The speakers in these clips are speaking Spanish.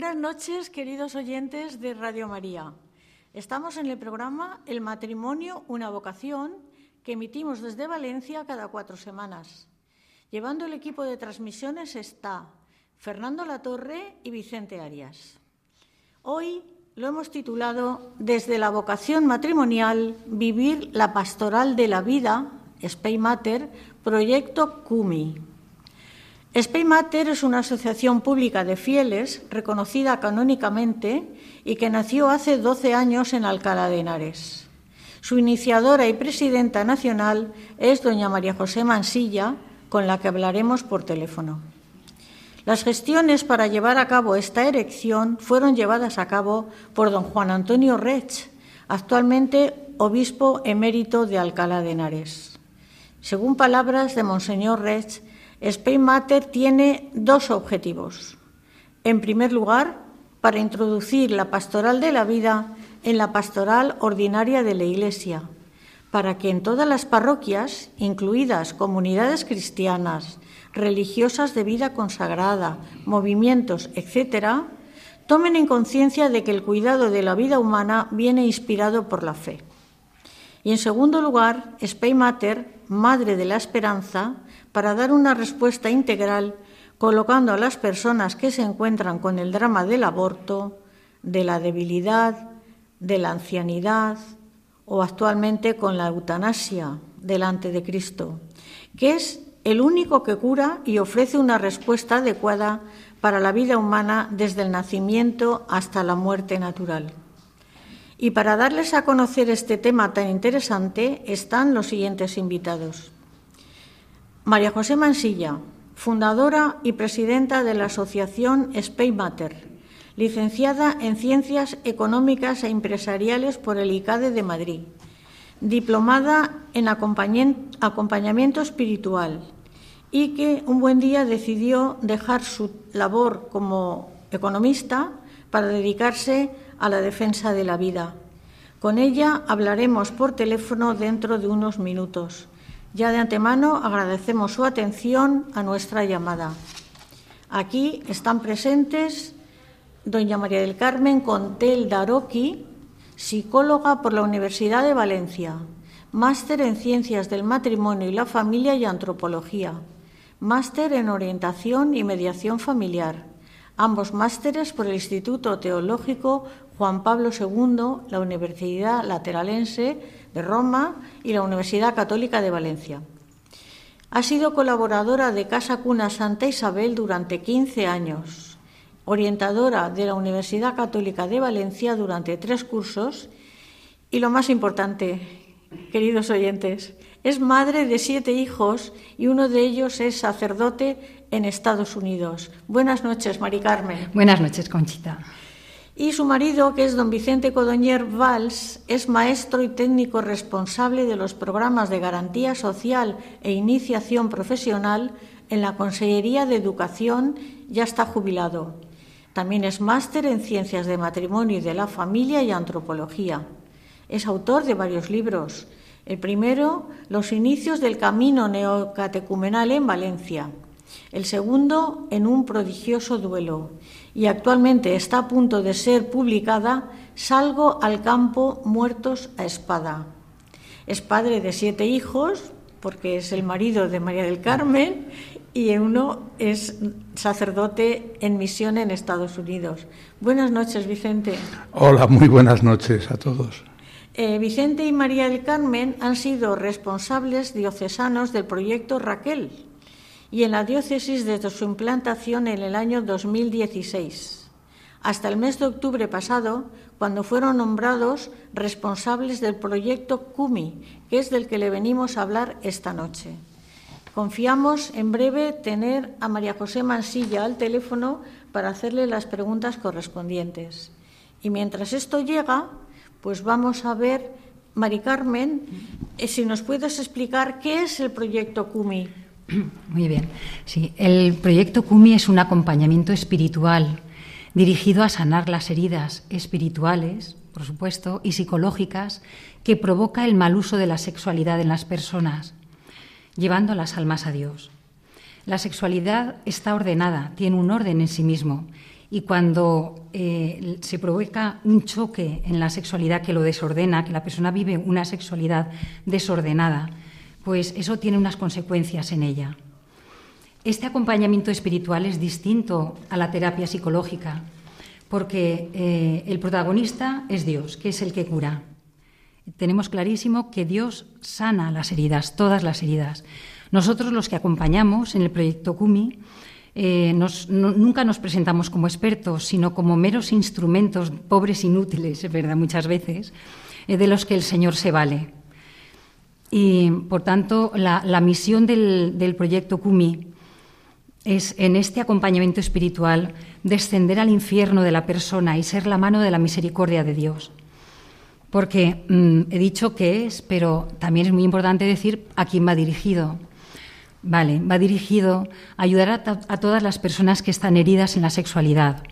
Buenas noches, queridos oyentes de Radio María. Estamos en el programa El matrimonio, una vocación, que emitimos desde Valencia cada cuatro semanas. Llevando el equipo de transmisiones está Fernando Latorre y Vicente Arias. Hoy lo hemos titulado Desde la vocación matrimonial, vivir la pastoral de la vida, Spey Mater, proyecto CUMI. Spey Mater es una asociación pública de fieles reconocida canónicamente y que nació hace 12 años en Alcalá de Henares. Su iniciadora y presidenta nacional es doña María José Mansilla, con la que hablaremos por teléfono. Las gestiones para llevar a cabo esta erección fueron llevadas a cabo por don Juan Antonio Rech, actualmente obispo emérito de Alcalá de Henares. Según palabras de Monseñor Rech, Spain Matter tiene dos objetivos. En primer lugar, para introducir la pastoral de la vida en la pastoral ordinaria de la Iglesia, para que en todas las parroquias, incluidas comunidades cristianas, religiosas de vida consagrada, movimientos, etc., tomen en conciencia de que el cuidado de la vida humana viene inspirado por la fe. Y en segundo lugar, Spey Mater, Madre de la Esperanza, para dar una respuesta integral colocando a las personas que se encuentran con el drama del aborto, de la debilidad, de la ancianidad o actualmente con la eutanasia delante de Cristo, que es el único que cura y ofrece una respuesta adecuada para la vida humana desde el nacimiento hasta la muerte natural. Y para darles a conocer este tema tan interesante están los siguientes invitados. María José Mansilla, fundadora y presidenta de la asociación Spain Matter, licenciada en Ciencias Económicas e Empresariales por el ICADE de Madrid, diplomada en acompañamiento espiritual y que un buen día decidió dejar su labor como economista para dedicarse a la defensa de la vida. Con ella hablaremos por teléfono dentro de unos minutos. Ya de antemano agradecemos su atención a nuestra llamada. Aquí están presentes doña María del Carmen Contel Daroqui, psicóloga por la Universidad de Valencia, máster en Ciencias del Matrimonio y la Familia y Antropología, máster en Orientación y Mediación Familiar, ambos másteres por el Instituto Teológico Juan Pablo II, la Universidad Lateralense de Roma y la Universidad Católica de Valencia. Ha sido colaboradora de Casa Cuna Santa Isabel durante 15 años, orientadora de la Universidad Católica de Valencia durante tres cursos y lo más importante, queridos oyentes, es madre de siete hijos y uno de ellos es sacerdote en Estados Unidos. Buenas noches, Mari Carmen. Buenas noches, Conchita. Y su marido, que es don Vicente Codoñer Valls, es maestro y técnico responsable de los programas de garantía social e iniciación profesional en la Consellería de Educación, ya está jubilado. También es máster en Ciencias de Matrimonio y de la Familia y Antropología. Es autor de varios libros. El primero, Los inicios del camino neocatecumenal en Valencia. El segundo, En un prodigioso duelo y actualmente está a punto de ser publicada Salgo al campo muertos a espada. Es padre de siete hijos, porque es el marido de María del Carmen, y uno es sacerdote en misión en Estados Unidos. Buenas noches, Vicente. Hola, muy buenas noches a todos. Eh, Vicente y María del Carmen han sido responsables diocesanos del proyecto Raquel y en la diócesis desde su implantación en el año 2016, hasta el mes de octubre pasado, cuando fueron nombrados responsables del proyecto CUMI, que es del que le venimos a hablar esta noche. Confiamos en breve tener a María José Mansilla al teléfono para hacerle las preguntas correspondientes. Y mientras esto llega, pues vamos a ver, Mari Carmen, eh, si nos puedes explicar qué es el proyecto CUMI. Muy bien. Sí, el proyecto CUMI es un acompañamiento espiritual dirigido a sanar las heridas espirituales, por supuesto, y psicológicas que provoca el mal uso de la sexualidad en las personas, llevando las almas a Dios. La sexualidad está ordenada, tiene un orden en sí mismo, y cuando eh, se provoca un choque en la sexualidad que lo desordena, que la persona vive una sexualidad desordenada, pues eso tiene unas consecuencias en ella. Este acompañamiento espiritual es distinto a la terapia psicológica, porque eh, el protagonista es Dios, que es el que cura. Tenemos clarísimo que Dios sana las heridas, todas las heridas. Nosotros los que acompañamos en el proyecto CUMI, eh, nunca nos presentamos como expertos, sino como meros instrumentos, pobres inútiles, es verdad, muchas veces, eh, de los que el Señor se vale. Y, por tanto, la, misión del, proyecto CUMI es, en este acompañamiento espiritual, descender al infierno de la persona y ser la mano de la misericordia de Dios. Porque mm, he dicho que es, pero también es muy importante decir a quién va dirigido. Vale, va dirigido a ayudar a todas las personas que están heridas en la sexualidad,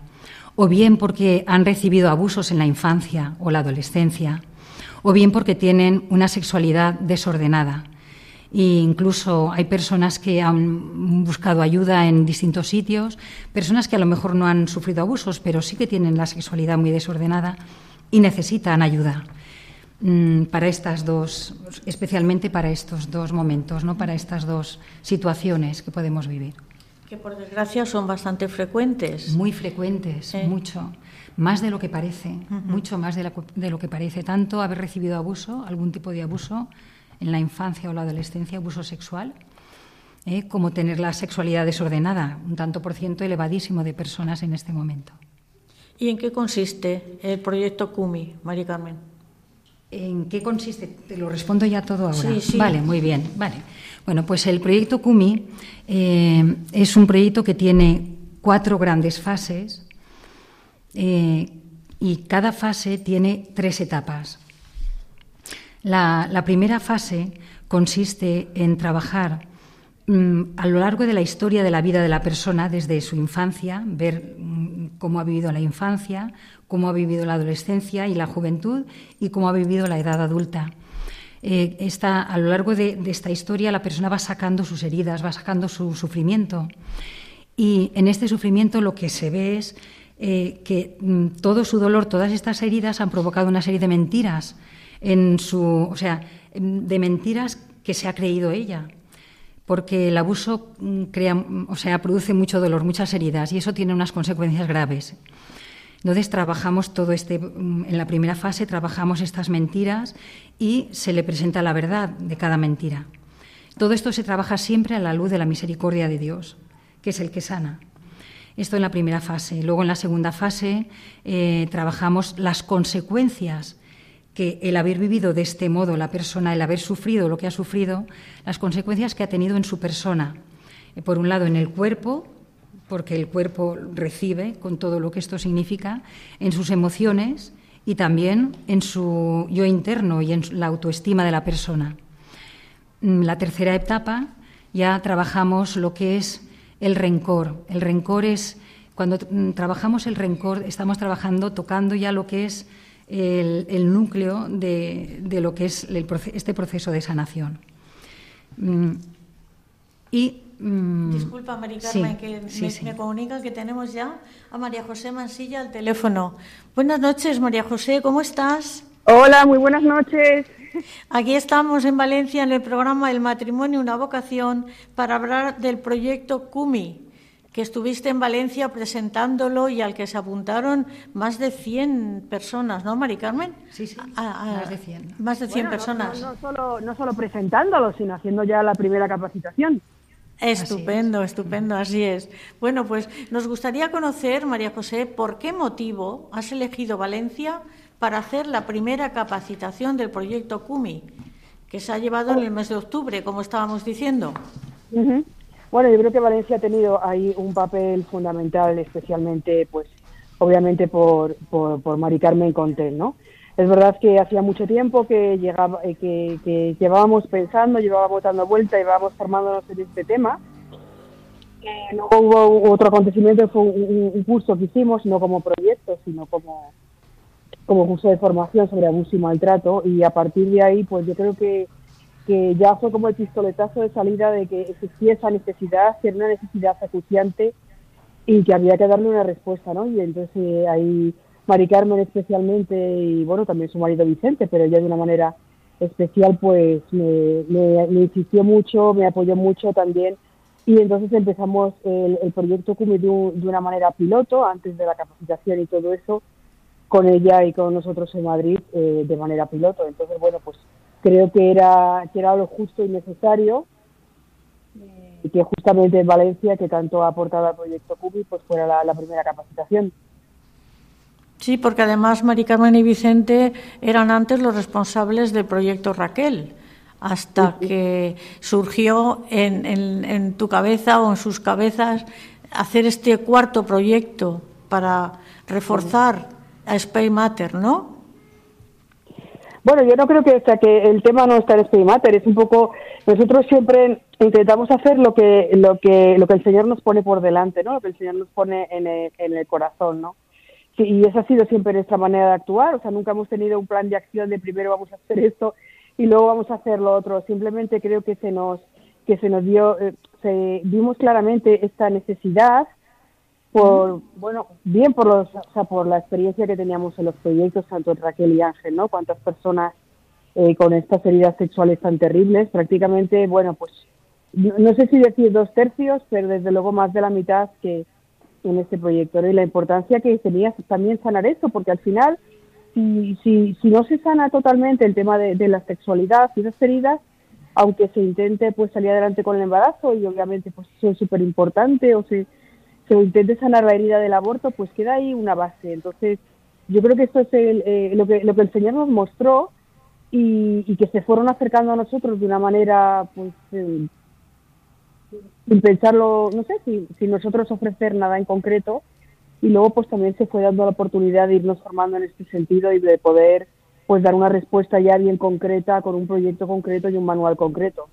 o bien porque han recibido abusos en la infancia o la adolescencia, o bien porque tienen una sexualidad desordenada. E incluso hay personas que han buscado ayuda en distintos sitios, personas que a lo mejor no han sufrido abusos, pero sí que tienen la sexualidad muy desordenada y necesitan ayuda mm, para estas dos, especialmente para estos dos momentos, ¿no? para estas dos situaciones que podemos vivir. Que por desgracia son bastante frecuentes. Muy frecuentes, mucho más de lo que parece, mucho más de, lo que parece, tanto haber recibido abuso, algún tipo de abuso en la infancia o la adolescencia, abuso sexual, ¿eh? como tener la sexualidad desordenada, un tanto por ciento elevadísimo de personas en este momento. ¿Y en qué consiste el proyecto CUMI, María Carmen? ¿En qué consiste? Te lo respondo ya todo ahora. Sí, sí. Vale, muy bien. Vale. Bueno, pues el proyecto CUMI eh, es un proyecto que tiene cuatro grandes fases eh, y cada fase tiene tres etapas. La, primera fase consiste en trabajar mm, a lo largo de la historia de la vida de la persona, desde su infancia, ver mm, cómo ha vivido la infancia, cómo ha vivido la adolescencia y la juventud y cómo ha vivido la edad adulta. Eh, a lo largo de, esta historia la persona va sacando sus heridas, va sacando su sufrimiento. Y en este sufrimiento lo que se ve es eh, que mm, todo su dolor, todas estas heridas han provocado una serie de mentiras en su, o sea, de mentiras que se ha creído ella, porque el abuso mm, crea, mm, o sea, produce mucho dolor, muchas heridas y eso tiene unas consecuencias graves. Entonces trabajamos todo este, en la primera fase trabajamos estas mentiras y se le presenta la verdad de cada mentira. Todo esto se trabaja siempre a la luz de la misericordia de Dios, que es el que sana. Esto en la primera fase. Luego en la segunda fase eh, trabajamos las consecuencias que el haber vivido de este modo la persona, el haber sufrido lo que ha sufrido, las consecuencias que ha tenido en su persona. Eh, por un lado, en el cuerpo, porque el cuerpo recibe con todo lo que esto significa, en sus emociones y también en su yo interno y en la autoestima de la persona. Mm, la tercera etapa ya trabajamos lo que es el rencor. El rencor es, cuando mm, trabajamos el rencor, estamos trabajando, tocando ya lo que es el, núcleo de, lo que es este proceso de sanación. Mm, y Mm, Disculpa, María Carmen, que me, comunican que tenemos ya a María José Mansilla al teléfono. Buenas noches, María José, ¿cómo estás? Hola, muy buenas noches. Aquí estamos en Valencia en el programa El matrimonio, una vocación para hablar del proyecto CUMI, que estuviste en Valencia presentándolo y al que se apuntaron más de 100 personas, ¿no, Mari Carmen? Sí, sí, más de 100. Más de 100 personas. No, solo, no solo presentándolo, sino haciendo ya la primera capacitación. Estupendo, estupendo, así es. Bueno, pues nos gustaría conocer, María José, por qué motivo has elegido Valencia para hacer la primera capacitación del proyecto CUMI, que se ha llevado en el mes de octubre, como estábamos diciendo. Bueno, yo creo que Valencia ha tenido ahí un papel fundamental, especialmente, pues, obviamente por, por, por Mari Carmen Contel, ¿no? Es verdad que hacía mucho tiempo que, llegaba, eh, que, llevábamos pensando, llevábamos dando vuelta, llevábamos formándonos en este tema. no hubo otro acontecimiento, fue un, curso que hicimos, no como proyecto, sino como, como curso de formación sobre abuso y maltrato. Y a partir de ahí, pues yo creo que que ya fue como el pistoletazo de salida de que existía esa necesidad, que era una necesidad acuciante y que había que darle una respuesta, ¿no? Y entonces eh, ahí Mari Carmen especialmente y bueno, también su marido Vicente, pero ella de una manera especial pues me, me, insistió mucho, me apoyó mucho también y entonces empezamos el, proyecto CUMI de, una manera piloto antes de la capacitación y todo eso con ella y con nosotros en Madrid eh, de manera piloto. Entonces, bueno, pues creo que era, que era lo justo y necesario y que justamente en Valencia, que tanto ha aportado al proyecto CUBI, pues fuera la, primera capacitación. Sí, porque además Mari Carmen y Vicente eran antes los responsables del proyecto Raquel, hasta que surgió en, en, tu cabeza o en sus cabezas hacer este cuarto proyecto para reforzar a Spay Matter, ¿no? Bueno, yo no creo que, sea, que el tema no está en Spay Matter, es un poco, nosotros siempre intentamos hacer lo que, lo que, lo que el Señor nos pone por delante, ¿no? Lo que el Señor nos pone en el, en el corazón, ¿no? Y esa ha sido siempre nuestra manera de actuar, o sea, nunca hemos tenido un plan de acción de primero vamos a hacer esto y luego vamos a hacer lo otro, simplemente creo que se nos, que se nos dio, eh, se, vimos claramente esta necesidad por bueno bien por los o sea, por la experiencia que teníamos en los proyectos tanto Raquel y Ángel no cuántas personas eh, con estas heridas sexuales tan terribles prácticamente bueno pues no, sé si decir dos tercios pero desde luego más de la mitad que en este proyecto y la importancia que tenía también sanar eso porque al final si si, si no se sana totalmente el tema de, de la sexualidad y esas heridas aunque se intente pues salir adelante con el embarazo y obviamente pues eso es súper importante o se se intente sanar la herida del aborto, pues queda ahí una base. Entonces, yo creo que esto es eh, lo, que, lo que el Señor nos mostró y, que se fueron acercando a nosotros de una manera, pues, eh, sin pensarlo, no sé, si, sin nosotros ofrecer nada en concreto. Y luego, pues, también se fue dando la oportunidad de irnos formando en este sentido y de poder, pues, dar una respuesta ya bien concreta con un proyecto concreto y un manual concreto.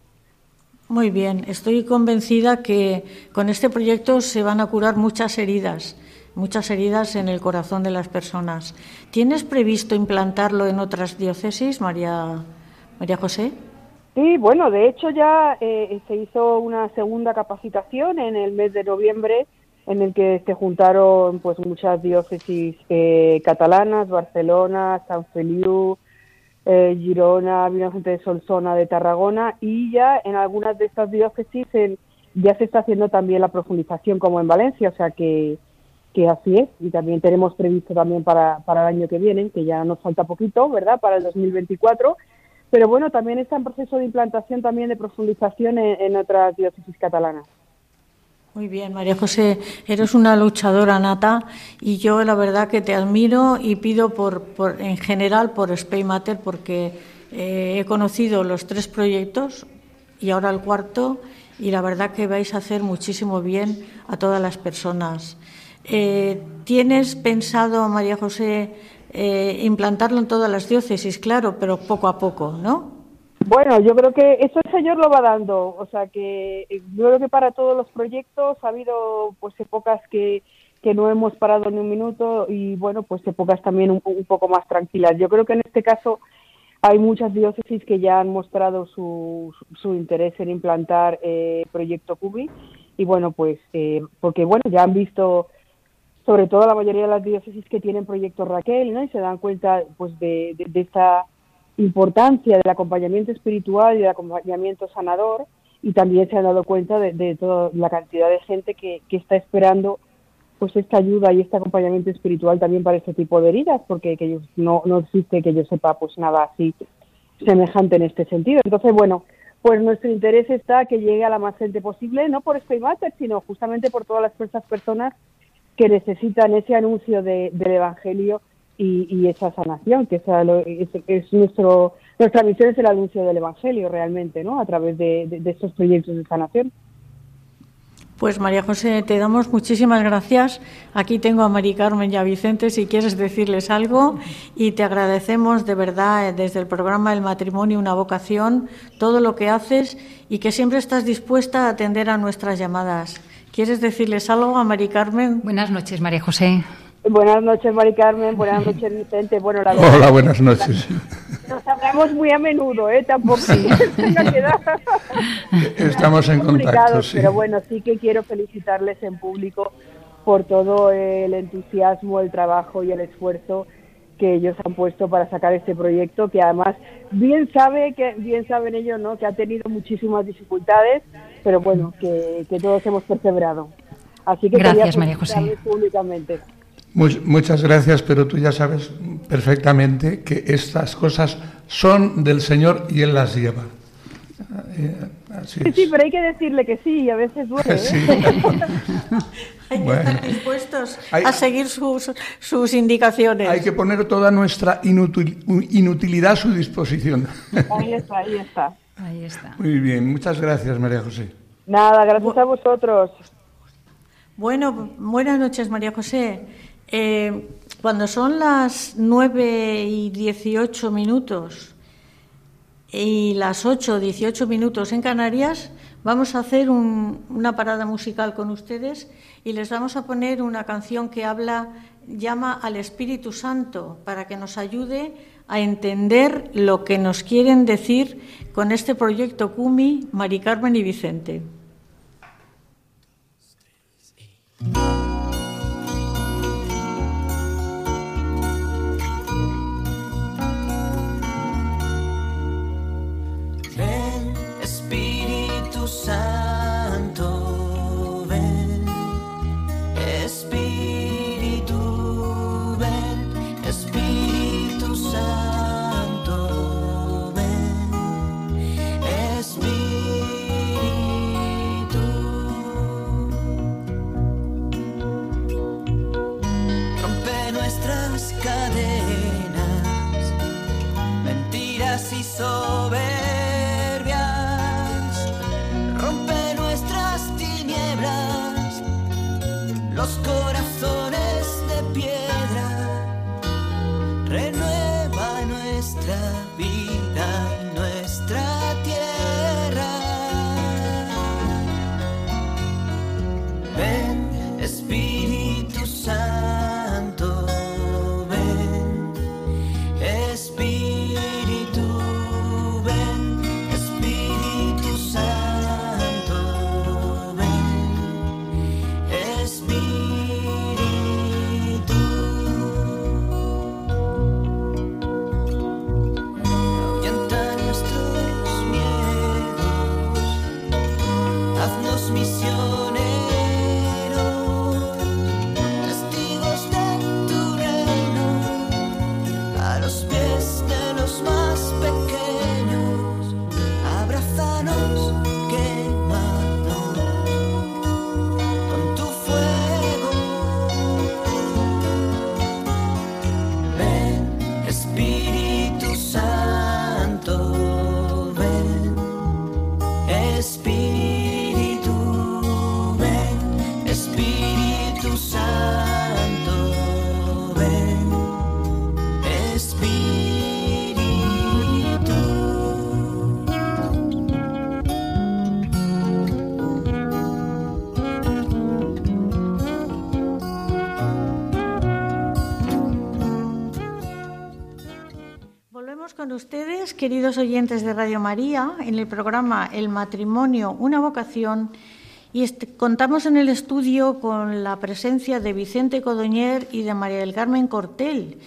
Muy bien, estoy convencida que con este proyecto se van a curar muchas heridas, muchas heridas en el corazón de las personas. ¿Tienes previsto implantarlo en otras diócesis, María, María José? Sí, bueno, de hecho ya eh, se hizo una segunda capacitación en el mes de noviembre en el que se juntaron pues muchas diócesis eh, catalanas, Barcelona, San Feliu, eh, Girona, Villa de Solsona de Tarragona y ya en algunas de estas diócesis ya se está haciendo también la profundización como en Valencia, o sea que, que así es y también tenemos previsto también para, para el año que viene, que ya nos falta poquito, ¿verdad? Para el 2024, pero bueno, también está en proceso de implantación también de profundización en otras diócesis catalanas. Muy bien, María José, eres una luchadora nata y yo la verdad que te admiro y pido por, por en general por Spay Matter porque eh, he conocido los tres proyectos y ahora el cuarto y la verdad que vais a hacer muchísimo bien a todas las personas. Eh, ¿Tienes pensado, María José, eh, implantarlo en todas las diócesis? Claro, pero poco a poco, ¿no? Bueno, yo creo que eso el Señor lo va dando, o sea que eh, yo creo que para todos los proyectos ha habido pues épocas que, que no hemos parado ni un minuto y bueno, pues épocas también un, poco más tranquilas. Yo creo que en este caso hay muchas diócesis que ya han mostrado su, su interés en implantar eh, Proyecto Cubi y bueno, pues eh, porque bueno, ya han visto sobre todo la mayoría de las diócesis que tienen Proyecto Raquel, ¿no? Y se dan cuenta pues de, de, esta importancia del acompañamiento espiritual y del acompañamiento sanador y también se han dado cuenta de, de toda la cantidad de gente que, que está esperando pues esta ayuda y este acompañamiento espiritual también para este tipo de heridas, porque que no, no existe que yo sepa pues nada así semejante en este sentido. Entonces, bueno, pues nuestro interés está que llegue a la más gente posible, no por Matter, sino justamente por todas las personas que necesitan ese anuncio de, del Evangelio y, esa sanación, que es, es, nuestro, nuestra misión es el anuncio del Evangelio realmente, ¿no? A través de estos proyectos de sanación. Pues María José, te damos muchísimas gracias. Aquí tengo a Mari Carmen y a Vicente si quieres decirles algo y te agradecemos de verdad eh, desde el programa El matrimonio, una vocación, todo lo que haces y que siempre estás dispuesta a atender a nuestras llamadas. ¿Quieres decirles algo a Mari Carmen? Buenas noches, María José. Buenas noches, Mari Carmen. Buenas noches, Vicente. Bueno, la Hola, buenas noches. Nos hablamos muy a menudo, ¿eh? Tampoco. Estamos en contacto, sí. Pero bueno, sí que quiero felicitarles en público por todo el entusiasmo, el trabajo y el esfuerzo que ellos han puesto para sacar este proyecto, que además bien sabe que bien saben ellos, ¿no? Que ha tenido muchísimas dificultades, pero bueno, que, que todos hemos perseverado. Así que Gracias, María José. públicamente muchas gracias, pero tú ya sabes perfectamente que estas cosas son del Señor y Él las lleva. Eh, sí, sí, pero hay que decirle que sí, y a veces duele. ¿eh? hay que estar dispuestos a seguir sus, sus, indicaciones. Hay que poner toda nuestra inutilidad a su disposición. Ahí está, ahí está. Ahí está. Muy bien, muchas gracias, María José. Nada, gracias a vosotros. Bueno, buenas noches, María José. Eh, cuando son las 9 y 18 minutos y las 8 18 minutos en Canarias, vamos a hacer una parada musical con ustedes y les vamos a poner una canción que habla, llama al Espíritu Santo para que nos ayude a entender lo que nos quieren decir con este proyecto CUMI, Mari Carmen y Vicente. 走。Queridos oyentes de Radio María, en el programa El matrimonio, una vocación. Y contamos en el estudio con la presencia de Vicente Codoñer y de María del Carmen Cortel.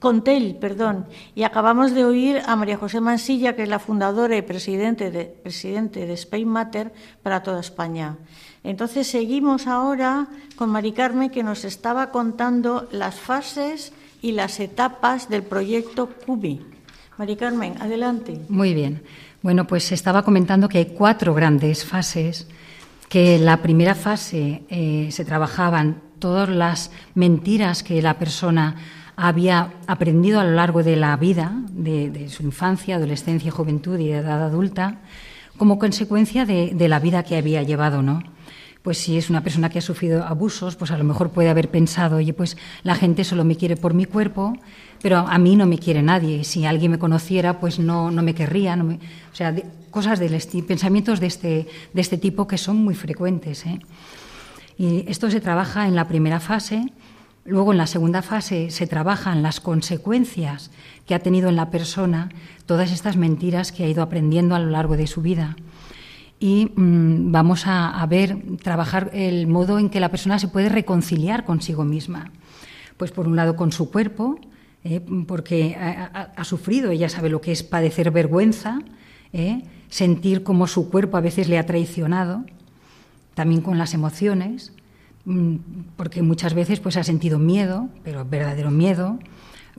Contel, perdón. Y acabamos de oír a María José Mansilla, que es la fundadora y presidente de, presidente de Spain Matter para toda España. Entonces seguimos ahora con Mari Carmen, que nos estaba contando las fases y las etapas del proyecto CUBI. Mari Carmen, adelante. Muy bien. Bueno, pues estaba comentando que hay cuatro grandes fases, que la primera fase eh, se trabajaban todas las mentiras que la persona había aprendido a lo largo de la vida, de, su infancia, adolescencia, juventud y edad adulta, como consecuencia de, de la vida que había llevado, ¿no? pues si es una persona que ha sufrido abusos, pues a lo mejor puede haber pensado, oye, pues la gente solo me quiere por mi cuerpo, pero a mí no me quiere nadie. Si alguien me conociera, pues no, no me querría. No o sea, cosas del pensamientos de este, de este tipo que son muy frecuentes. ¿eh? Y esto se trabaja en la primera fase. Luego, en la segunda fase, se trabajan las consecuencias que ha tenido en la persona todas estas mentiras que ha ido aprendiendo a lo largo de su vida y mm, vamos a, ver, trabajar el modo en que la persona se puede reconciliar consigo misma. Pues por un lado con su cuerpo, eh, porque ha, sufrido, ella sabe lo que es padecer vergüenza, eh, sentir cómo su cuerpo a veces le ha traicionado, también con las emociones, mm, porque muchas veces pues ha sentido miedo, pero verdadero miedo,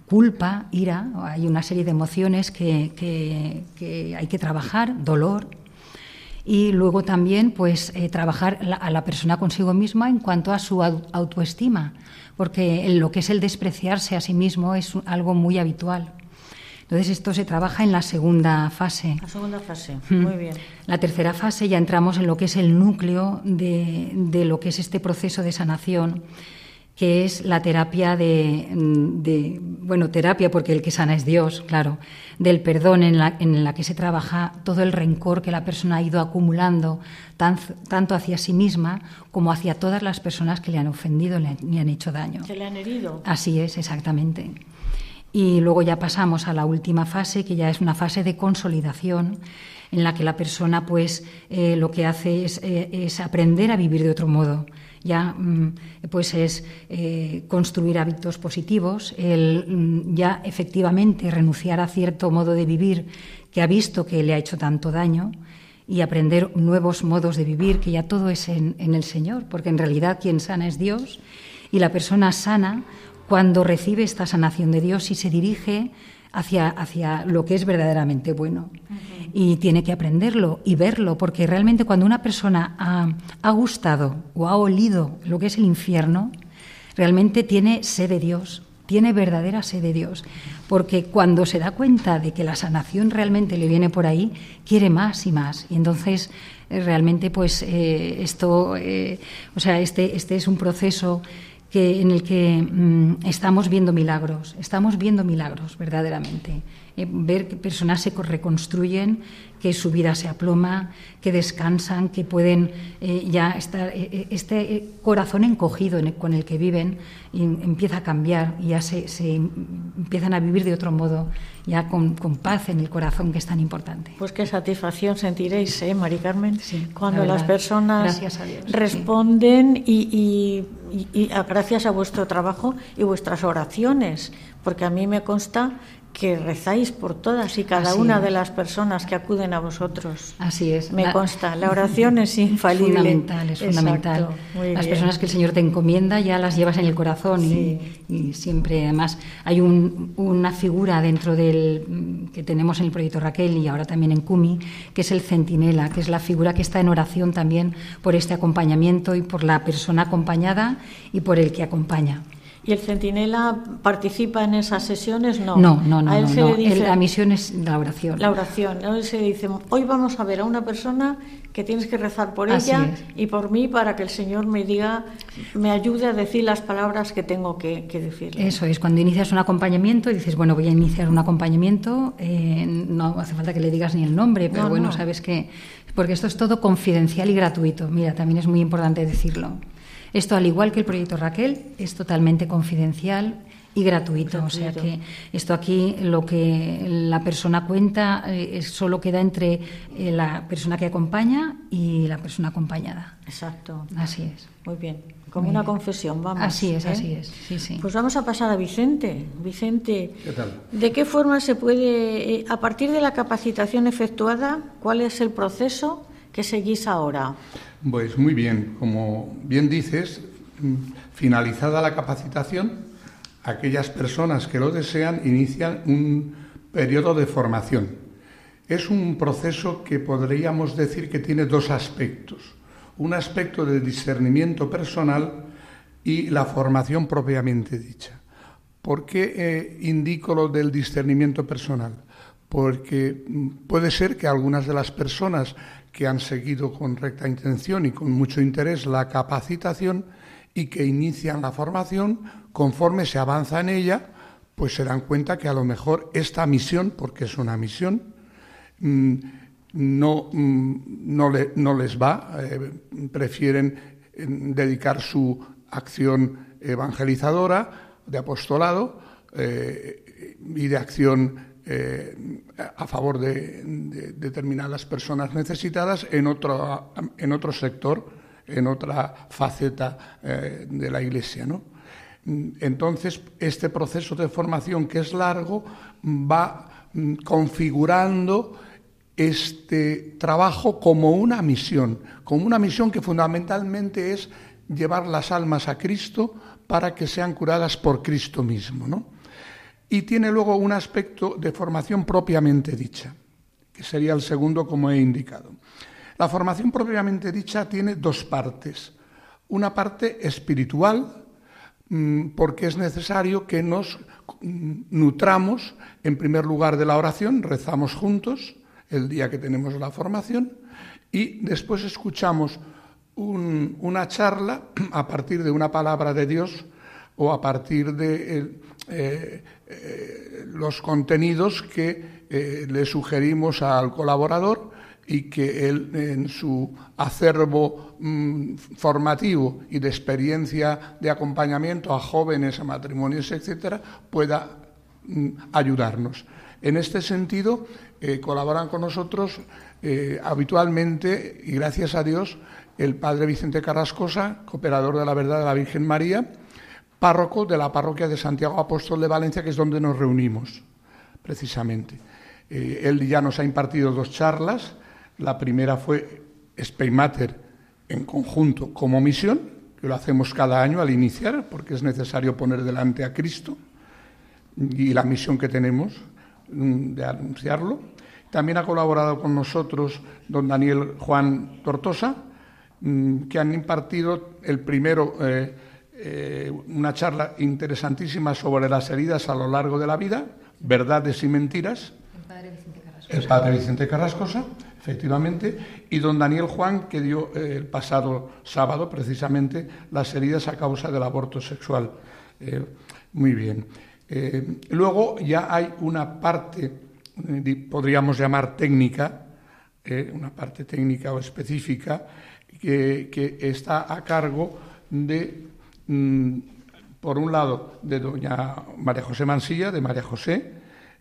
culpa, ira, hay una serie de emociones que, que hay que trabajar, dolor y luego también pues eh, trabajar a la persona consigo misma en cuanto a su autoestima, porque lo que es el despreciarse a sí mismo es algo muy habitual. Entonces esto se trabaja en la segunda fase. La segunda fase, muy bien. La tercera fase ya entramos en lo que es el núcleo de, de lo que es este proceso de sanación que es la terapia de, bueno, terapia porque el que sana es Dios, claro, del perdón en la, en la que se trabaja todo el rencor que la persona ha ido acumulando, tanto hacia sí misma como hacia todas las personas que le han ofendido, le, le han hecho daño. Se le han herido. Así es, exactamente. Y luego ya pasamos a la última fase, que ya es una fase de consolidación, en la que la persona pues eh, lo que hace es, eh, es aprender a vivir de otro modo ya mm, pues es eh, construir hábitos positivos, el mm, ya efectivamente renunciar a cierto modo de vivir que ha visto que le ha hecho tanto daño y aprender nuevos modos de vivir, que ya todo es en, en el Señor, porque en realidad quien sana es Dios y la persona sana cuando recibe esta sanación de Dios y se dirige hacia, hacia lo que es verdaderamente bueno. Y tiene que aprenderlo y verlo, porque realmente cuando una persona ha, ha, gustado o ha olido lo que es el infierno, realmente tiene sed de Dios, tiene verdadera sed de Dios, porque cuando se da cuenta de que la sanación realmente le viene por ahí, quiere más y más. Y entonces eh, realmente pues eh, esto, eh, o sea, este, este es un proceso que, en el que mm, estamos viendo milagros, estamos viendo milagros verdaderamente. Eh, ver que personas se reconstruyen, que su vida se aploma, que descansan, que pueden eh, ya estar, eh, este corazón encogido con el que viven y empieza a cambiar y ya se, empiezan a vivir de otro modo, ya con, paz en el corazón, que es tan importante. Pues qué satisfacción sentiréis, ¿eh, Mari Carmen? cuando las personas responden y, y gracias a vuestro trabajo y vuestras oraciones, porque a mí me consta que rezáis por todas y cada una de las personas que acuden a vosotros. Así es. Me consta, la oración es infalible. Fundamental, es fundamental. las personas que el Señor te encomienda ya las llevas en el corazón y, siempre, además, hay una figura dentro del que tenemos en el proyecto Raquel y ahora también en Cumi, que es el centinela, que es la figura que está en oración también por este acompañamiento y por la persona acompañada y por el que acompaña. ¿Y el centinela participa en esas sesiones? No, no, no. no, la misión es la oración. La oración. Él se dice, hoy vamos a ver a una persona que tienes que rezar por ella y por mí para que el Señor me diga, me ayude a decir las palabras que tengo que, que decirle. Eso es, cuando inicias un acompañamiento y dices, bueno, voy a iniciar un acompañamiento, eh, no hace falta que le digas ni el nombre, pero bueno, sabes que... Porque esto es todo confidencial y gratuito. Mira, también es muy importante decirlo. Esto, al igual que el proyecto Raquel, es totalmente confidencial y gratuito. O sea que esto aquí lo que la persona cuenta eh, solo queda entre eh, la persona que acompaña y la persona acompañada. Exacto. Así es. Muy bien. Como una confesión, vamos. Así es, ¿eh? así es. Sí, sí. Pues vamos a pasar a Vicente. Vicente, ¿Qué tal? ¿de qué forma se puede, eh, a partir de la capacitación efectuada, cuál es el proceso que seguís ahora? Pues muy bien, como bien dices, mm, finalizada la capacitación, aquellas personas que lo desean inician un periodo de formación. Es un proceso que podríamos decir que tiene dos aspectos. Un aspecto de discernimiento personal y la formación propiamente dicha. ¿Por qué eh, indico lo del discernimiento personal? Porque mm, puede ser que algunas de las personas que han seguido con recta intención y con mucho interés la capacitación y que inician la formación, conforme se avanza en ella, pues se dan cuenta que a lo mejor esta misión, porque es una misión, mm, no, mm, no, le- no les va, eh, prefieren eh, dedicar su acción evangelizadora, de apostolado eh, y de acción eh, a favor de, de determinadas personas necesitadas en otro, en otro sector, en otra faceta eh, de la Iglesia. ¿no? Entonces, este proceso de formación que es largo va mm, configurando este trabajo como una misión, como una misión que fundamentalmente es llevar las almas a Cristo para que sean curadas por Cristo mismo. ¿no? Y tiene luego un aspecto de formación propiamente dicha, que sería el segundo como he indicado. La formación propiamente dicha tiene dos partes. Una parte espiritual, mm, porque es necesario que nos mm, nutramos, en primer lugar, de la oración, rezamos juntos el día que tenemos la formación, y después escuchamos un- una charla a partir de una palabra de Dios o a partir de eh, eh, los contenidos que eh, le sugerimos al colaborador y que él en su acervo mm, formativo y de experiencia de acompañamiento a jóvenes, a matrimonios, etcétera, pueda mm, ayudarnos. En este sentido, eh, colaboran con nosotros eh, habitualmente, y gracias a Dios, el padre Vicente Carrascosa, cooperador de la verdad de la Virgen María, párroco de la parroquia de Santiago Apóstol de Valencia, que es donde nos reunimos, precisamente. Eh, él ya nos ha impartido dos charlas. La primera fue Speymater en conjunto como misión, que lo hacemos cada año al iniciar, porque es necesario poner delante a Cristo y la misión que tenemos mm, de anunciarlo. También ha colaborado con nosotros don Daniel Juan Tortosa, mm, que han impartido el primero eh, eh, una charla interesantísima sobre las heridas a lo largo de la vida, verdades y mentiras. El padre Vicente Carrascosa, efectivamente, y don Daniel Juan, que dio eh, el pasado sábado precisamente las heridas a causa del aborto sexual. Eh, muy bien. Luego ya hay una parte, podríamos llamar técnica, una parte técnica o específica, que, que está a cargo de, mm, por un lado, de doña María José Mansilla, de María José,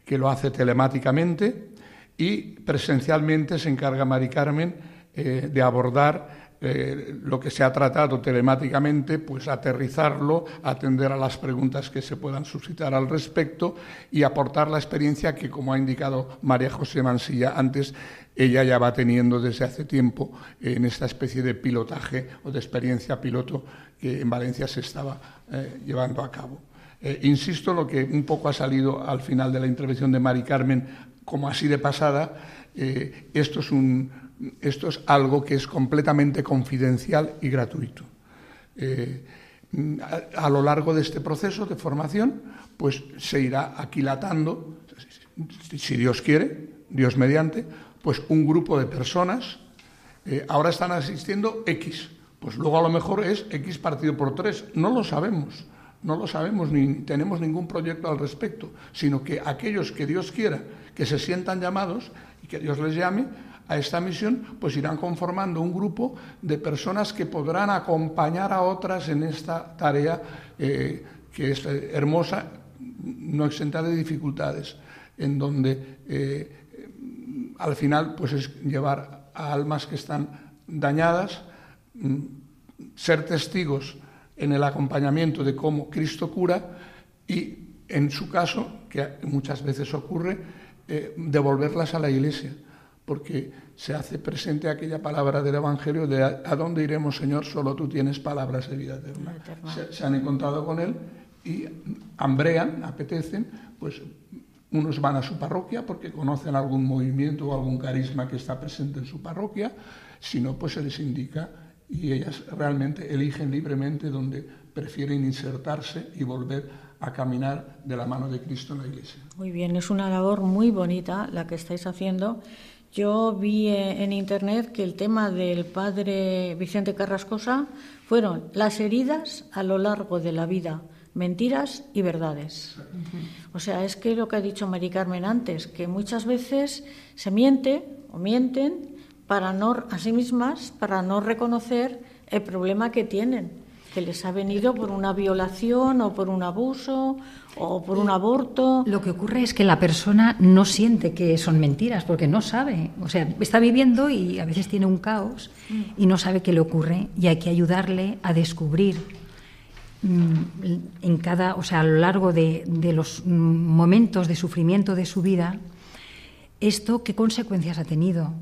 que lo hace telemáticamente, y presencialmente se encarga Mari Carmen eh, de abordar eh, lo que se ha tratado telemáticamente, pues aterrizarlo, atender a las preguntas que se puedan suscitar al respecto y aportar la experiencia que, como ha indicado María José Mansilla antes, ella ya va teniendo desde hace tiempo en esta especie de pilotaje o de experiencia piloto que en Valencia se estaba eh, llevando a cabo. Eh, insisto lo que un poco ha salido al final de la intervención de Mari Carmen, como así de pasada, eh, esto, es un, esto es algo que es completamente confidencial y gratuito. A, a lo largo de este proceso de formación, pues se irá aquilatando, si- Dios quiere, Dios mediante, pues un grupo de personas. ahora están asistiendo X, pues luego a lo mejor es X partido por tres. No lo sabemos, no lo sabemos ni tenemos ningún proyecto al respecto, sino que aquellos que Dios quiera que se sientan llamados y que Dios les llame a esta misión, pues irán conformando un grupo de personas que podrán acompañar a otras en esta tarea eh, que es eh, hermosa no exenta de dificultades, en donde eh, al final pues es llevar a almas que están dañadas, ser testigos en el acompañamiento de cómo Cristo cura y, en su caso, que muchas veces ocurre, eh, devolverlas a la Iglesia, porque se hace presente aquella palabra del Evangelio de ¿a dónde iremos, Señor? Solo tú tienes palabras de vida eterna. Se, han encontrado con Él y hambrean, apetecen, pues unos van a su parroquia porque conocen algún movimiento o algún carisma que está presente en su parroquia, si no, pues se les indica y ellas realmente eligen libremente donde prefieren insertarse y volver a caminar de la mano de Cristo en la Iglesia. Muy bien, es una labor muy bonita la que estáis haciendo. Yo vi eh, en Internet que el tema del padre Vicente Carrascosa fueron las heridas a lo largo de la vida, mentiras y verdades. O sea, es que lo que ha dicho Mari Carmen antes, que muchas veces se miente o mienten para no, a sí mismas para no reconocer el problema que tienen, que les ha venido por una violación o por un abuso o por un aborto. Lo que ocurre es que la persona no siente que son mentiras porque no sabe, o sea, está viviendo y a veces tiene un caos y no sabe qué le ocurre y hay que ayudarle a descubrir mm, en cada, o sea, a lo largo de, de los momentos de sufrimiento de su vida, esto qué consecuencias ha tenido,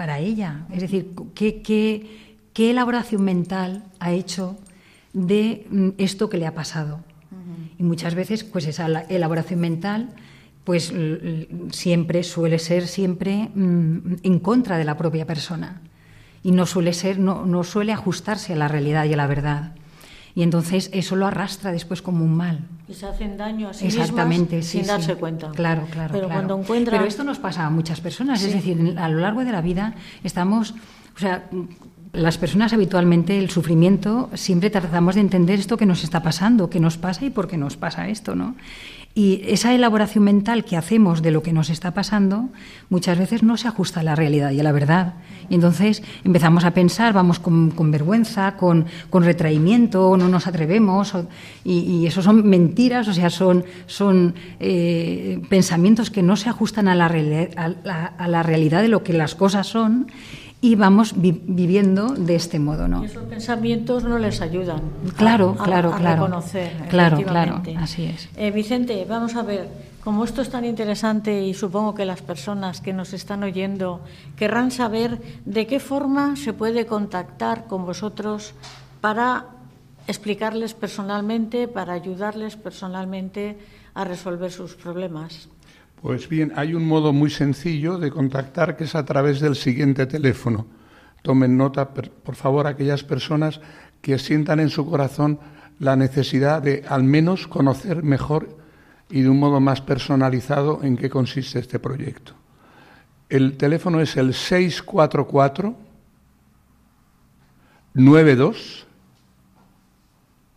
para ella. Es decir, ¿qué, qué, elaboración mental ha hecho de mm, esto que le ha pasado? Y muchas veces, pues esa elaboración mental pues siempre suele ser siempre mm, en contra de la propia persona y no suele ser no, no suele ajustarse a la realidad y a la verdad y entonces eso lo arrastra después como un mal. Y se hacen daño a sí Exactamente, sin darse cuenta. Claro, claro. Pero cuando encuentran... Pero esto nos pasa a muchas personas, es decir, a lo largo de la vida estamos, o sea, las personas habitualmente el sufrimiento siempre tratamos de entender esto que nos está pasando, qué nos pasa y por qué nos pasa esto, ¿no? Y esa elaboración mental que hacemos de lo que nos está pasando muchas veces no se ajusta a la realidad y a la verdad. Y entonces empezamos a pensar, vamos con, vergüenza, con, retraimiento, no nos atrevemos, y, eso son mentiras, o sea, son, son eh, pensamientos que no se ajustan a la, a la realidad de lo que las cosas son y vamos viviendo de este modo, ¿no? Y esos pensamientos no les ayudan. Claro, a, claro, claro. reconocer. Claro, claro, así es. Eh, Vicente, vamos a ver, como esto es tan interesante y supongo que las personas que nos están oyendo querrán saber de qué forma se puede contactar con vosotros para explicarles personalmente, para ayudarles personalmente a resolver sus problemas. Pues bien, hay un modo muy sencillo de contactar que es a través del siguiente teléfono. Tomen nota, por favor, aquellas personas que sientan en su corazón la necesidad de al menos conocer mejor y de un modo más personalizado en qué consiste este proyecto. El teléfono es el 644 92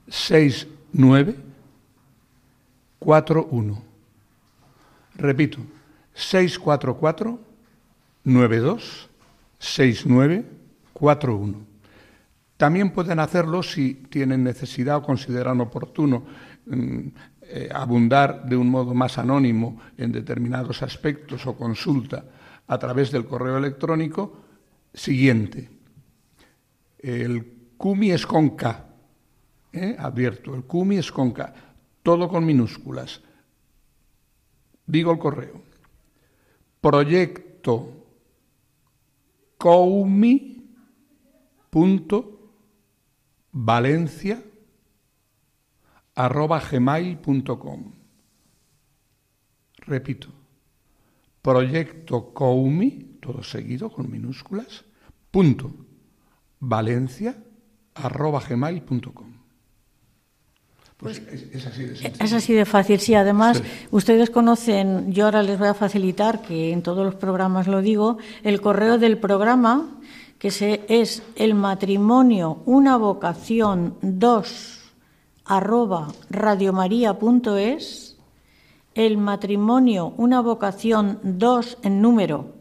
69 41. Repito, 644 92 6941. También pueden hacerlo si tienen necesidad o consideran oportuno mm, eh, abundar de un modo más anónimo en determinados aspectos o consulta a través del correo electrónico siguiente. El CUMI es con K, ¿eh? advierto, el CUMI es con K, todo con minúsculas digo el correo, proyecto valencia arroba gmail.com. Repito, proyecto coumi, todo seguido con minúsculas, punto, valencia arroba gmail.com. Pues es, así de Es así de fácil, sí. Además, ustedes conocen, yo ahora les voy a facilitar, que en todos los programas lo digo, el correo del programa, que se, es el matrimonio, una vocación 2 arroba radiomaria.es, el matrimonio, una vocación 2 en número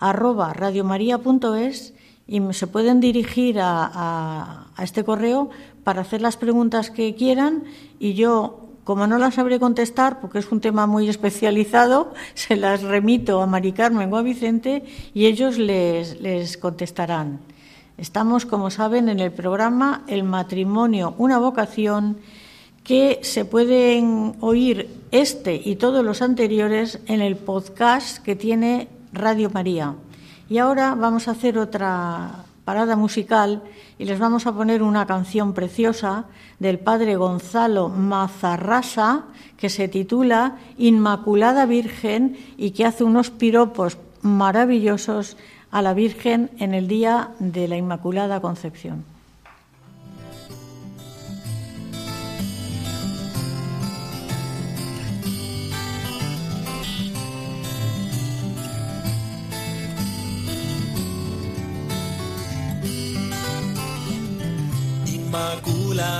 arroba radiomaria.es y se pueden dirigir a, a este correo para hacer las preguntas que quieran y yo Como no las sabré contestar, porque es un tema muy especializado, se las remito a Mari Carmen o a Vicente y ellos les, les contestarán. Estamos, como saben, en el programa El matrimonio, una vocación que se pueden oír este y todos los anteriores en el podcast que tiene Radio María. Y ahora vamos a hacer otra parada musical y les vamos a poner una canción preciosa del padre Gonzalo Mazarrasa que se titula Inmaculada Virgen y que hace unos piropos maravillosos a la Virgen en el día de la Inmaculada Concepción.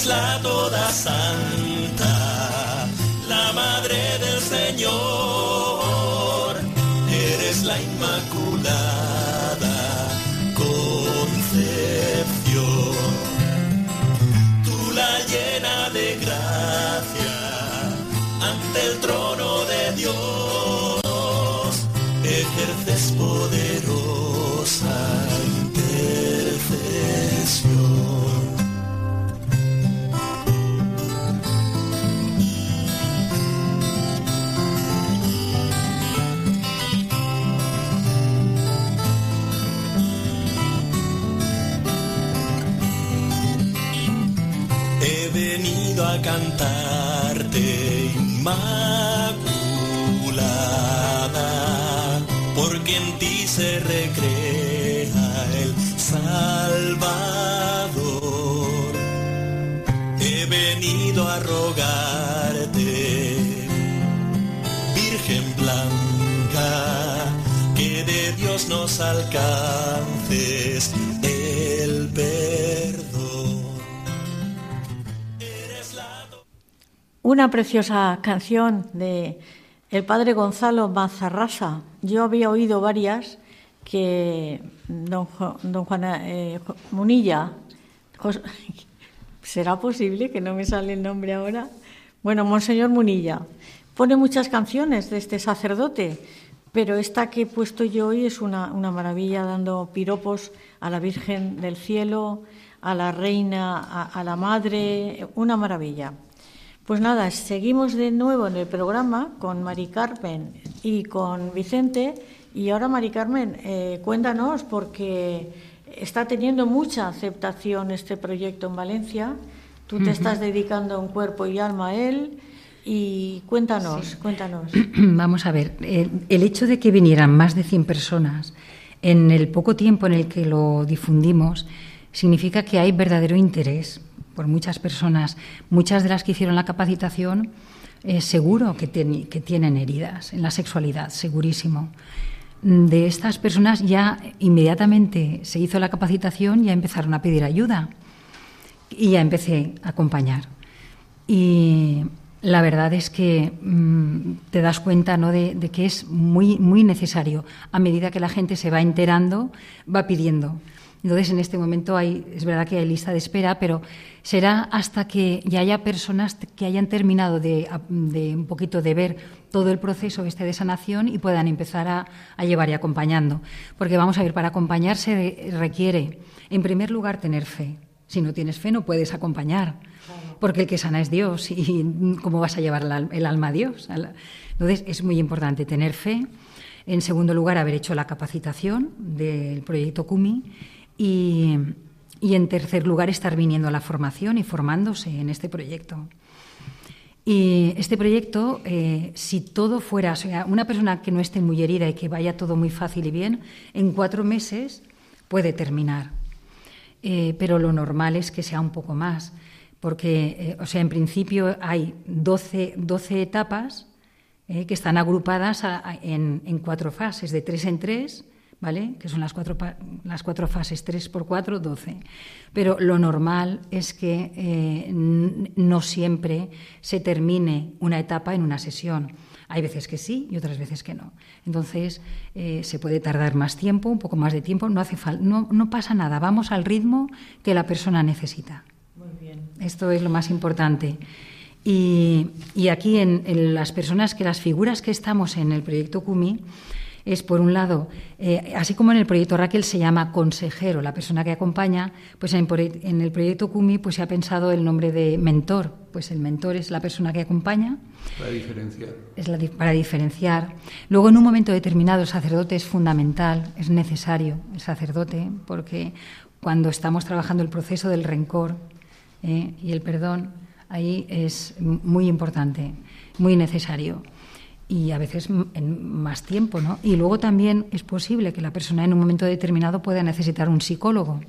eres la toda santa, Una preciosa canción de el padre Gonzalo Mazarrasa. Yo había oído varias que don, don Juan eh, Munilla, ¿será posible que no me sale el nombre ahora? Bueno, Monseñor Munilla pone muchas canciones de este sacerdote, pero esta que he puesto yo hoy es una, una maravilla, dando piropos a la Virgen del Cielo, a la Reina, a la Madre, una maravilla. Pues nada, seguimos de nuevo en el programa con Mari Carmen y con Vicente. Y ahora, Mari Carmen, eh, cuéntanos, porque está teniendo mucha aceptación este proyecto en Valencia. Tú te estás dedicando en cuerpo y alma a él. Y cuéntanos, cuéntanos. Vamos a ver, el, el hecho de que vinieran más de 100 personas en el poco tiempo en el que lo difundimos significa que hay verdadero interés por muchas personas. Muchas de las que hicieron la capacitación eh, seguro que, tienen heridas en la sexualidad, segurísimo. De estas personas ya inmediatamente se hizo la capacitación, ya empezaron a pedir ayuda y ya empecé a acompañar. Y la verdad es que mm, te das cuenta ¿no? de, de que es muy, muy necesario. A medida que la gente se va enterando, va pidiendo. Entonces, en este momento hay, es verdad que hay lista de espera, pero será hasta que ya haya personas que hayan terminado de, un poquito de ver todo el proceso este de sanación y puedan empezar a, llevar y acompañando. Porque vamos a ver, para acompañarse requiere, en primer lugar, tener fe Si no tienes fe no puedes acompañar, porque el que sana es Dios y cómo vas a llevar el alma a Dios. Entonces es muy importante tener fe. En segundo lugar, haber hecho la capacitación del proyecto CUMI y, y en tercer lugar, estar viniendo a la formación y formándose en este proyecto. Y este proyecto, eh, si todo fuera, o sea, una persona que no esté muy herida y que vaya todo muy fácil y bien, en cuatro meses puede terminar. Eh, pero lo normal es que sea un poco más, porque, eh, o sea, en principio hay 12, 12 etapas que están agrupadas en, en, cuatro fases, de tres en tres, ¿vale? Que son las cuatro, las cuatro fases, 3 por 4, 12. Pero lo normal es que eh, no siempre se termine una etapa en una sesión. Hay veces que sí y otras veces que no. Entonces, eh, se puede tardar más tiempo, un poco más de tiempo, no, hace no, no pasa nada, vamos al ritmo que la persona necesita. Muy bien. Esto es lo más importante. Y, y aquí en, en, las personas que las figuras que estamos en el proyecto CUMI, es, por un lado, eh, así como en el proyecto Raquel se llama consejero, la persona que acompaña, pues en, el proyecto CUMI pues se ha pensado el nombre de mentor, pues el mentor es la persona que acompaña. Para diferenciar. Es para diferenciar. Luego, en un momento determinado, el sacerdote es fundamental, es necesario el sacerdote, porque cuando estamos trabajando el proceso del rencor eh, y el perdón, ahí es muy importante, muy necesario y a veces en más tiempo, ¿no? Y luego también es posible que la persona en un momento determinado pueda necesitar un psicólogo,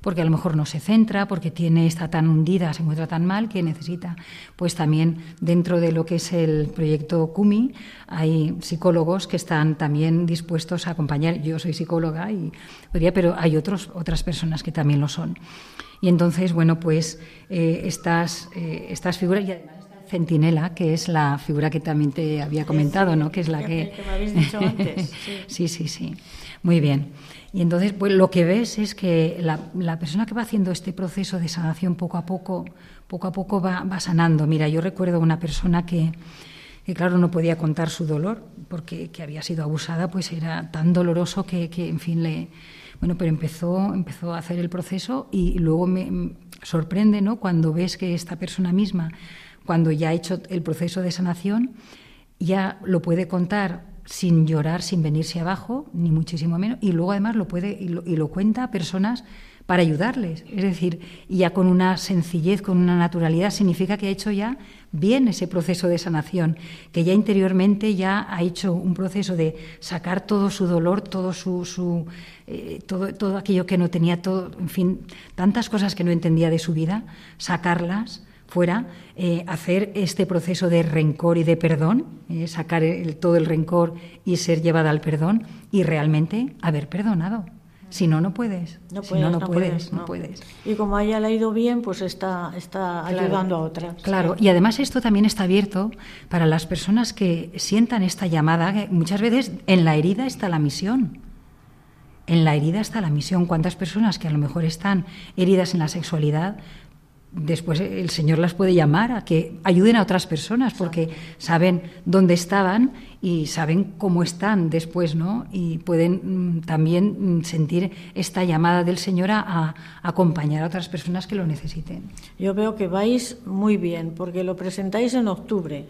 porque a lo mejor no se centra, porque tiene está tan hundida, se encuentra tan mal que necesita. Pues también dentro de lo que es el proyecto CUMI hay psicólogos que están también dispuestos a acompañar. Yo soy psicóloga y pero hay otros otras personas que también lo son. Y entonces, bueno, pues eh, estas eh, estas figuras y además centinela, que es la figura que también te había comentado, ¿no? Que es la que... me habéis dicho antes. Sí. sí, sí, Muy bien. Y entonces, pues lo que ves es que la, la, persona que va haciendo este proceso de sanación poco a poco, poco a poco va, va sanando. Mira, yo recuerdo una persona que, que, claro, no podía contar su dolor porque que había sido abusada, pues era tan doloroso que, que en fin, le... Bueno, pero empezó, empezó a hacer el proceso y luego me sorprende, ¿no? Cuando ves que esta persona misma cuando ya ha hecho el proceso de sanación, ya lo puede contar sin llorar, sin venirse abajo, ni muchísimo menos, y luego además lo puede y lo, cuenta a personas para ayudarles. Es decir, ya con una sencillez, con una naturalidad, significa que ha hecho ya bien ese proceso de sanación, que ya interiormente ya ha hecho un proceso de sacar todo su dolor, todo su, su eh, todo, todo aquello que no tenía, todo, en fin, tantas cosas que no entendía de su vida, sacarlas fuera eh, hacer este proceso de rencor y de perdón, eh, sacar todo el rencor y ser llevada al perdón y realmente haber perdonado. Si no, no puedes. No puedes, no, no, puedes, no. puedes. Y como a ella le ha ido bien, pues está, está ayudando a otras. Claro, y además esto también está abierto para las personas que sientan esta llamada. muchas veces en la herida está la misión. En la herida está la misión. ¿Cuántas personas que a lo mejor están heridas en la sexualidad después el Señor las puede llamar a que ayuden a otras personas porque saben dónde estaban y saben cómo están después, ¿no? Y pueden mm, también mm, sentir esta llamada del Señor a, acompañar a otras personas que lo necesiten. Yo veo que vais muy bien porque lo presentáis en octubre.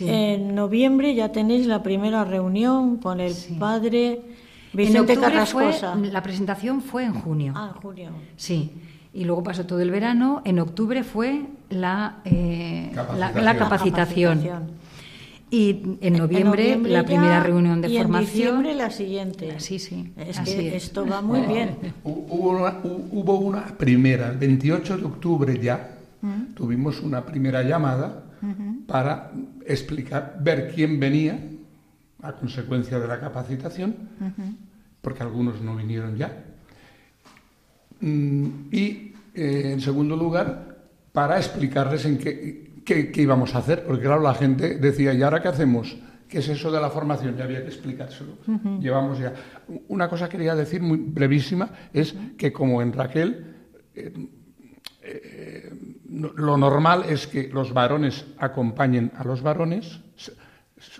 En noviembre ya tenéis la primera reunión con el padre Vicente Carrascosa. la presentación fue en junio. Ah, en junio. Sí y luego pasó todo el verano. En octubre fue la, eh, la, capacitación. Y en noviembre, la primera reunión de y formación. En diciembre la siguiente. Sí, sí. Es que esto va muy bien. Hubo una, hubo una primera, el 28 de octubre ya, ¿Mm? tuvimos una primera llamada para explicar, ver quién venía a consecuencia de la capacitación, porque algunos no vinieron ya. Mm, y, eh, en segundo lugar, para explicarles en qué, qué, íbamos a hacer, porque claro, la gente decía, ¿y ahora qué hacemos? ¿Qué es eso de la formación? Ya había que explicárselo. Llevamos ya. Una cosa quería decir muy brevísima es que como en Raquel, eh, eh, lo normal es que los varones acompañen a los varones,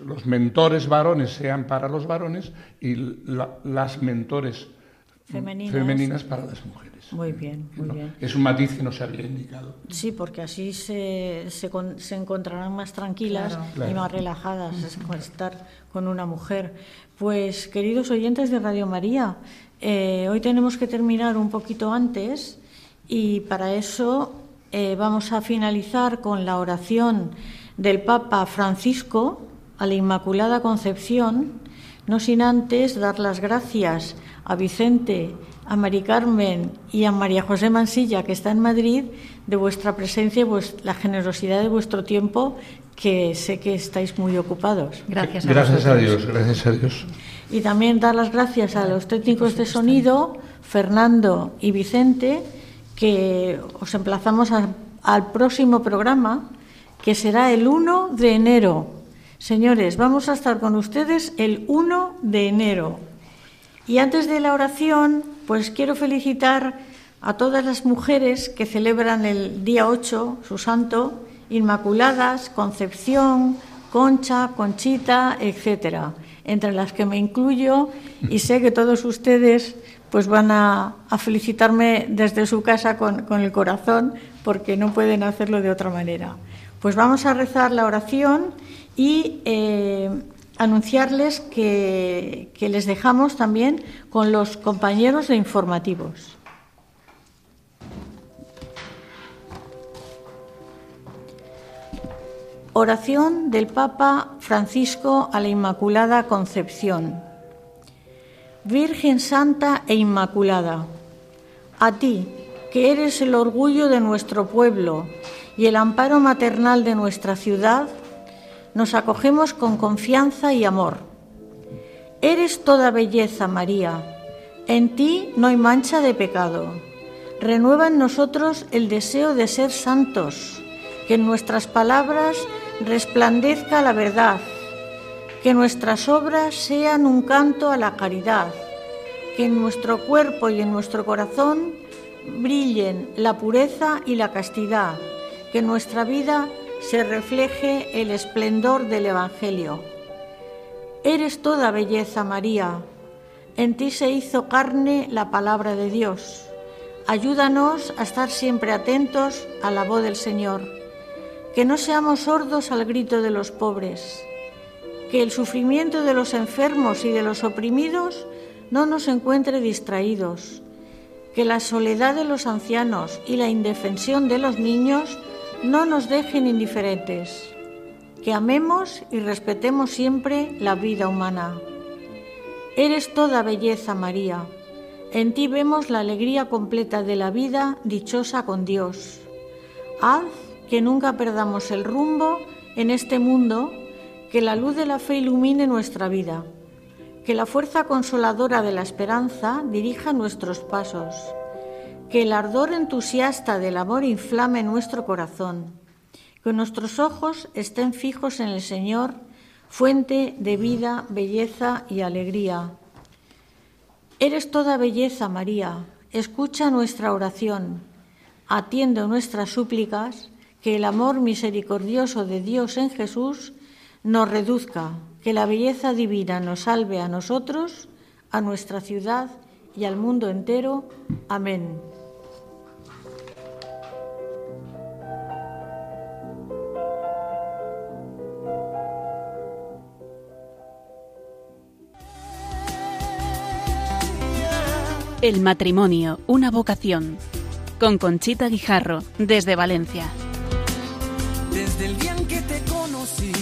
los mentores varones sean para los varones y las mentores femeninas. femeninas para las mujeres. Muy bien, muy No, bien. Es un matiz que no se había indicado. Sí, porque así se, se, con- se encontrarán más tranquilas Claro. y más relajadas es con estar con una mujer. Pues, queridos oyentes de Radio María, eh, hoy tenemos que terminar un poquito antes y para eso eh, vamos a finalizar con la oración del Papa Francisco a la Inmaculada Concepción, no sin antes dar las gracias a Vicente, a Mari Carmen y a María José Mansilla, que está en Madrid, de vuestra presencia y vues- la generosidad de vuestro tiempo, que sé que estáis muy ocupados. Gracias a Gracias a. Dios, gracias a Dios. Y también dar las gracias a los técnicos de sonido, Fernando y Vicente, que os emplazamos a- al próximo programa, que será el 1 de enero. Señores, vamos a estar con ustedes el 1 de enero. Y antes de la oración, pues quiero felicitar a todas las mujeres que celebran el día 8, su santo, Inmaculadas, Concepción, Concha, Conchita, etcétera, entre las que me incluyo y sé que todos ustedes pues van a, felicitarme desde su casa con el corazón porque no pueden hacerlo de otra manera. Pues vamos a rezar la oración y eh, anunciarles que, que les dejamos también con los compañeros de informativos. Oración del Papa Francisco a la Inmaculada Concepción. Virgen Santa e Inmaculada, a ti, que eres el orgullo de nuestro pueblo y el amparo maternal de nuestra ciudad, nos acogemos con confianza y amor. Eres toda belleza, María. En ti no hay mancha de pecado. Renueva en nosotros el deseo de ser santos, que en nuestras palabras resplandezca la verdad, que nuestras obras sean un canto a la caridad, que en nuestro cuerpo y en nuestro corazón brillen la pureza y la castidad, que nuestra vida se refleje el esplendor del Evangelio. Eres toda belleza, María. En ti se hizo carne la palabra de Dios. Ayúdanos a estar siempre atentos a la voz del Señor. Que no seamos sordos al grito de los pobres. Que el sufrimiento de los enfermos y de los oprimidos no nos encuentre distraídos. Que la soledad de los ancianos y la indefensión de los niños no nos dejen indiferentes. Que amemos y respetemos siempre la vida humana. Eres toda belleza, María. En ti vemos la alegría completa de la vida dichosa con Dios. Haz que nunca perdamos el rumbo en este mundo, que la luz de la fe ilumine nuestra vida, que la fuerza consoladora de la esperanza dirija nuestros pasos, que el ardor entusiasta del amor inflame nuestro corazón, que nuestros ojos estén fijos en el Señor, fuente de vida, belleza y alegría. Eres toda belleza, María. Escucha nuestra oración. Atiende nuestras súplicas, que el amor misericordioso de Dios en Jesús nos reduzca, que la belleza divina nos salve a nosotros, a nuestra ciudad y al mundo entero. Amén. El matrimonio, una vocación. Con Conchita Guijarro, desde Valencia. Desde el día en que te conocí,